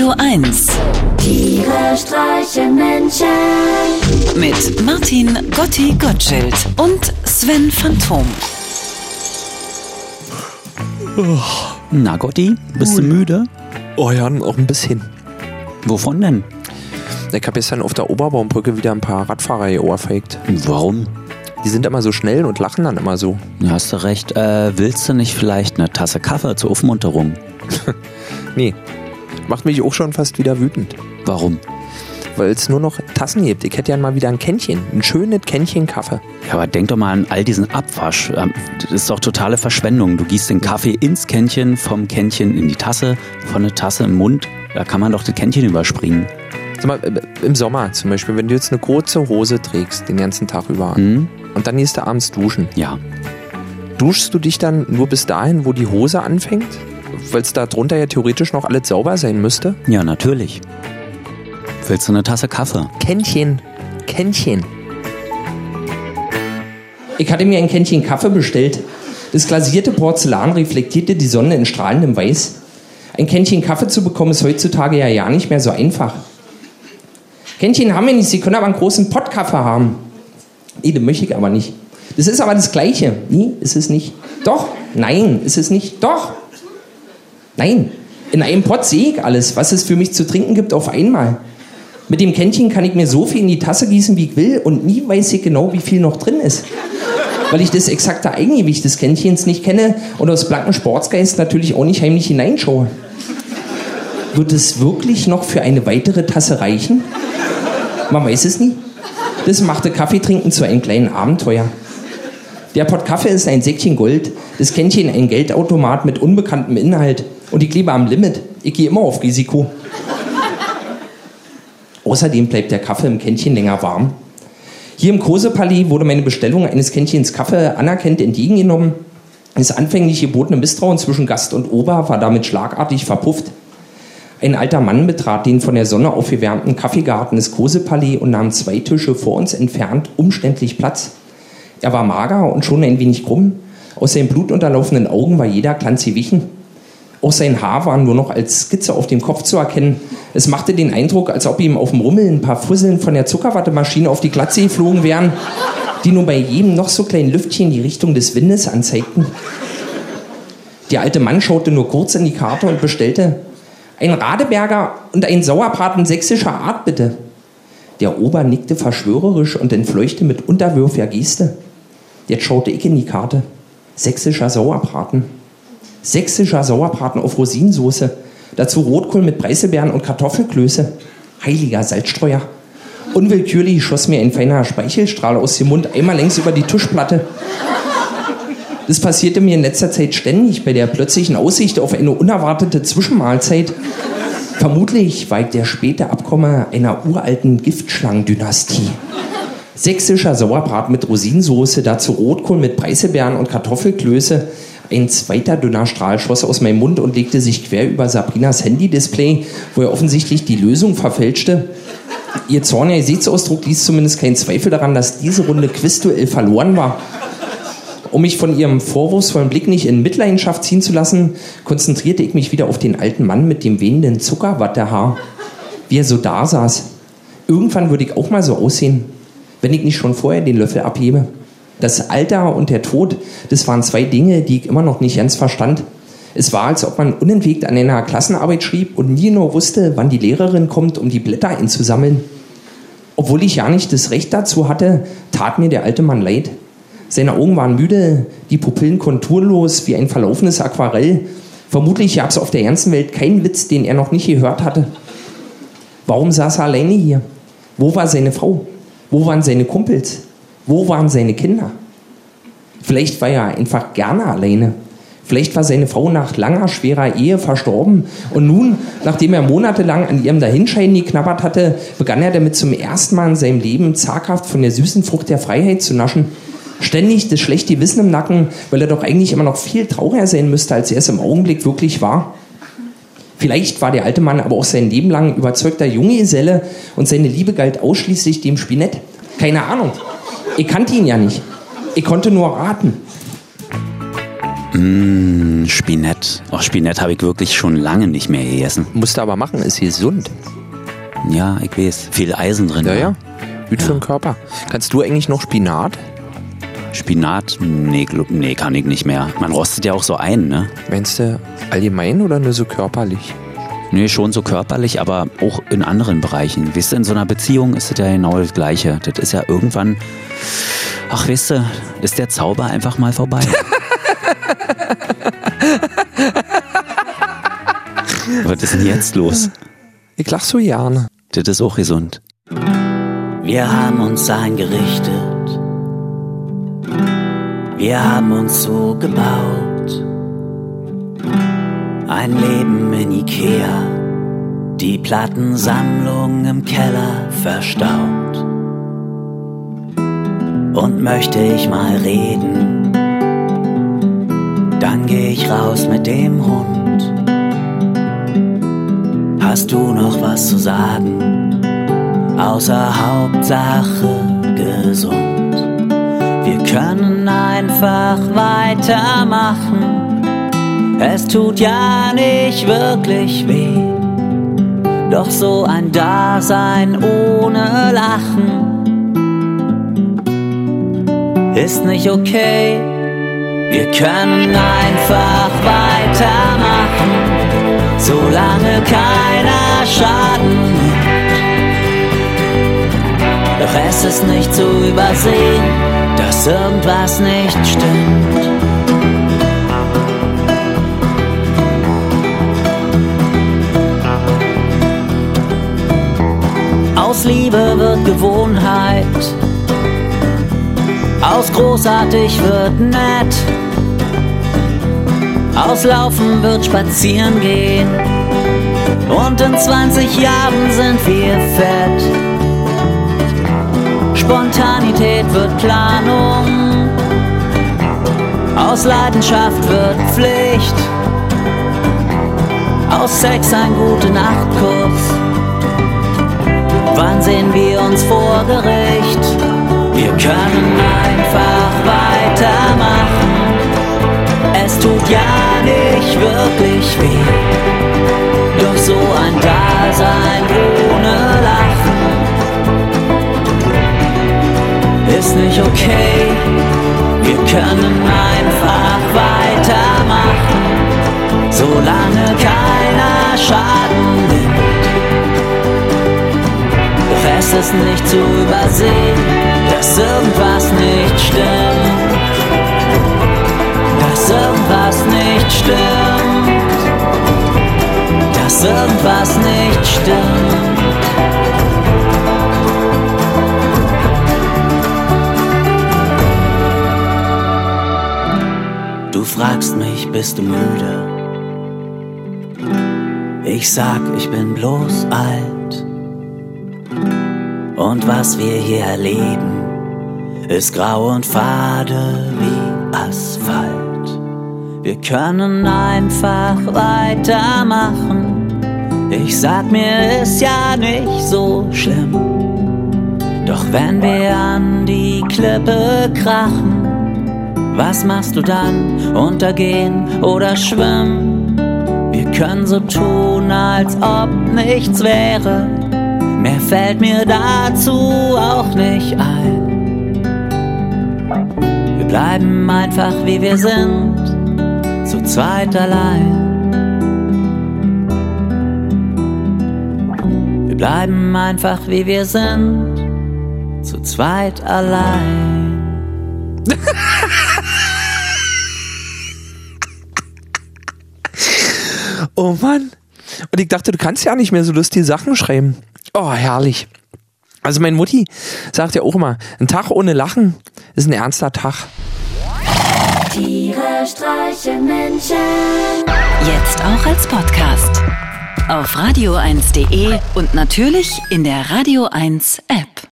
Radio 1. Tiere streichen Menschen. Mit Martin Gotti Gottschild und Sven Phantom. Na Gotti, bist du müde? Oh ja, auch ein bisschen. Wovon denn? Ich habe gestern auf der Oberbaumbrücke wieder ein paar Radfahrer geohrfeigt. Warum? Die sind immer so schnell und lachen dann immer so. Ja, hast du recht. Äh, willst du nicht vielleicht eine Tasse Kaffee zur Aufmunterung? Nee, macht mich auch schon fast wieder wütend. Warum? Weil es nur noch Tassen gibt. Ich hätte ja mal wieder ein Kännchen. Ein schönes Kännchen Kaffee. Ja, aber denk doch mal an all diesen Abwasch. Ähm, Das ist doch totale Verschwendung. Du gießt den Kaffee ins Kännchen, vom Kännchen in die Tasse, von der Tasse im Mund. Da kann man doch das Kännchen überspringen. Sag mal, äh, im Sommer zum Beispiel, wenn du jetzt eine kurze Hose trägst, den ganzen Tag über, Hm? und dann gehst du abends duschen. Ja. Duschst du dich dann nur bis dahin, wo die Hose anfängt? Weil es da drunter ja theoretisch noch alles sauber sein müsste? Ja, natürlich. Willst du eine Tasse Kaffee? Kännchen. Kännchen. Ich hatte mir ein Kännchen Kaffee bestellt. Das glasierte Porzellan reflektierte die Sonne in strahlendem Weiß. Ein Kännchen Kaffee zu bekommen ist heutzutage ja ja nicht mehr so einfach. Kännchen haben wir nicht, Sie können aber einen großen Pott Kaffee haben. Nee, den möchte ich aber nicht. Das ist aber das Gleiche. Nee, ist es nicht. Doch, nein, ist es nicht. Doch. Nein, in einem Pott sehe ich alles, was es für mich zu trinken gibt, auf einmal. Mit dem Kännchen kann ich mir so viel in die Tasse gießen, wie ich will, und nie weiß ich genau, wie viel noch drin ist. Weil ich das exakte Eigengewicht des Kännchens nicht kenne und aus blankem Sportsgeist natürlich auch nicht heimlich hineinschaue. Wird es wirklich noch für eine weitere Tasse reichen? Man weiß es nie. Das machte Kaffeetrinken zu einem kleinen Abenteuer. Der Pott Kaffee ist ein Säckchen Gold, das Kännchen ein Geldautomat mit unbekanntem Inhalt und ich lebe am Limit. Ich gehe immer auf Risiko. Außerdem bleibt der Kaffee im Kännchen länger warm. Hier im Kosepalais wurde meine Bestellung eines Kännchens Kaffee anerkannt entgegengenommen. Das anfänglich gebotene Misstrauen zwischen Gast und Ober war damit schlagartig verpufft. Ein alter Mann betrat den von der Sonne aufgewärmten Kaffeegarten des Kosepalais und nahm zwei Tische vor uns entfernt umständlich Platz. Er war mager und schon ein wenig krumm. Aus seinen blutunterlaufenden Augen war jeder Glanz gewichen. Auch sein Haar war nur noch als Skizze auf dem Kopf zu erkennen. Es machte den Eindruck, als ob ihm auf dem Rummel ein paar Fusseln von der Zuckerwattemaschine auf die Glatze geflogen wären, die nur bei jedem noch so kleinen Lüftchen die Richtung des Windes anzeigten. Der alte Mann schaute nur kurz in die Karte und bestellte ein Radeberger und ein Sauerbraten sächsischer Art, bitte. Der Ober nickte verschwörerisch und entfleuchte mit unterwürfiger Geste. Jetzt schaute ich in die Karte. Sächsischer Sauerbraten. Sächsischer Sauerbraten auf Rosinensoße. Dazu Rotkohl mit Preiselbeeren und Kartoffelklöße. Heiliger Salzstreuer. Unwillkürlich schoss mir ein feiner Speichelstrahl aus dem Mund einmal längs über die Tischplatte. Das passierte mir in letzter Zeit ständig bei der plötzlichen Aussicht auf eine unerwartete Zwischenmahlzeit. Vermutlich war ich der späte Abkommer einer uralten Giftschlangendynastie. Sächsischer Sauerbraten mit Rosinensoße, dazu Rotkohl mit Preiselbeeren und Kartoffelklöße. Ein zweiter dünner Strahl schoss aus meinem Mund und legte sich quer über Sabrinas Handy-Display, wo er offensichtlich die Lösung verfälschte. Ihr zorniger Gesichtsausdruck ließ zumindest keinen Zweifel daran, dass diese Runde Quizduell verloren war. Um mich von ihrem vorwurfsvollen Blick nicht in Mitleidenschaft ziehen zu lassen, konzentrierte ich mich wieder auf den alten Mann mit dem wehenden Zuckerwattehaar. Wie er so da saß. Irgendwann würde ich auch mal so aussehen, wenn ich nicht schon vorher den Löffel abhebe. Das Alter und der Tod, das waren zwei Dinge, die ich immer noch nicht ganz verstand. Es war, als ob man unentwegt an einer Klassenarbeit schrieb und nie nur wusste, wann die Lehrerin kommt, um die Blätter einzusammeln. Obwohl ich ja nicht das Recht dazu hatte, tat mir der alte Mann leid. Seine Augen waren müde, die Pupillen konturlos wie ein verlaufenes Aquarell. Vermutlich gab es auf der ganzen Welt keinen Witz, den er noch nicht gehört hatte. Warum saß er alleine hier? Wo war seine Frau? Wo waren seine Kumpels? Wo waren seine Kinder? Vielleicht war er einfach gerne alleine. Vielleicht war seine Frau nach langer, schwerer Ehe verstorben und nun, nachdem er monatelang an ihrem Dahinscheiden geknabbert hatte, begann er damit zum ersten Mal in seinem Leben zaghaft von der süßen Frucht der Freiheit zu naschen. Ständig das schlechte Wissen im Nacken, weil er doch eigentlich immer noch viel trauriger sein müsste, als er es im Augenblick wirklich war. Vielleicht war der alte Mann aber auch sein Leben lang überzeugter Junggeselle und seine Liebe galt ausschließlich dem Spinett. Keine Ahnung. Ich kannte ihn ja nicht. Ich konnte nur raten. Mmh, Spinett. Oh, Spinett habe ich wirklich schon lange nicht mehr gegessen. Musst du aber machen, ist gesund. Ja, ich weiß. Viel Eisen drin. Ja, ne? ja. Gut für den Körper. Kannst du eigentlich noch Spinat? Spinat? Nee, nee, kann ich nicht mehr. Man rostet ja auch so ein, ne? Meinst du allgemein oder nur so körperlich? Nee, schon so körperlich, aber auch in anderen Bereichen. Weißt du, in so einer Beziehung ist das ja genau das Gleiche. Das ist ja irgendwann, ach weißt du, ist der Zauber einfach mal vorbei. Was ist denn jetzt los? Ich lach so gerne. Das ist auch gesund. Wir haben uns eingerichtet. Wir haben uns so gebaut. Ein Leben in Ikea. Die Plattensammlung im Keller verstaut. Und möchte ich mal reden, dann geh ich raus mit dem Hund. Hast du noch was zu sagen? außer Hauptsache gesund. Wir können einfach weitermachen. Es tut ja nicht wirklich weh. Doch so ein Dasein ohne Lachen ist nicht okay. Wir können einfach weitermachen, solange keiner Schaden nimmt. Doch es ist nicht zu übersehen, dass irgendwas nicht stimmt. Aus Liebe wird Gewohnheit, aus großartig wird nett, aus Laufen wird Spazieren gehen. Und in 20 Jahren sind wir fett. Spontanität wird Planung, aus Leidenschaft wird Pflicht, aus Sex ein gute Nachtkuss. Wann sehen wir uns vor Gericht? Wir können einfach weitermachen. Es tut ja nicht wirklich weh. Doch so ein Dasein ohne Lachen ist nicht okay. Wir können einfach weitermachen, solange keiner Schaden nimmt. Doch es ist nicht zu übersehen, dass irgendwas nicht stimmt. Dass irgendwas nicht stimmt. Dass irgendwas nicht stimmt. Du fragst mich, bist du müde? Ich sag, ich bin bloß alt. Und was wir hier erleben, ist grau und fade wie Asphalt. Wir können einfach weitermachen. Ich sag mir, ist ja nicht so schlimm. Doch wenn wir an die Klippe krachen, was machst du dann? Untergehen oder schwimmen? Wir können so tun, als ob nichts wäre. Mehr fällt mir dazu auch nicht ein. Wir bleiben einfach wie wir sind, zu zweit allein. Wir bleiben einfach wie wir sind, zu zweit allein. Oh Mann. Und ich dachte, du kannst ja nicht mehr so lustige Sachen schreiben. Oh, herrlich. Also meine Mutti sagt ja auch immer, ein Tag ohne Lachen ist ein ernster Tag. Tiere streichen Menschen. Jetzt auch als Podcast. Auf radio1.de und natürlich in der Radio 1 App.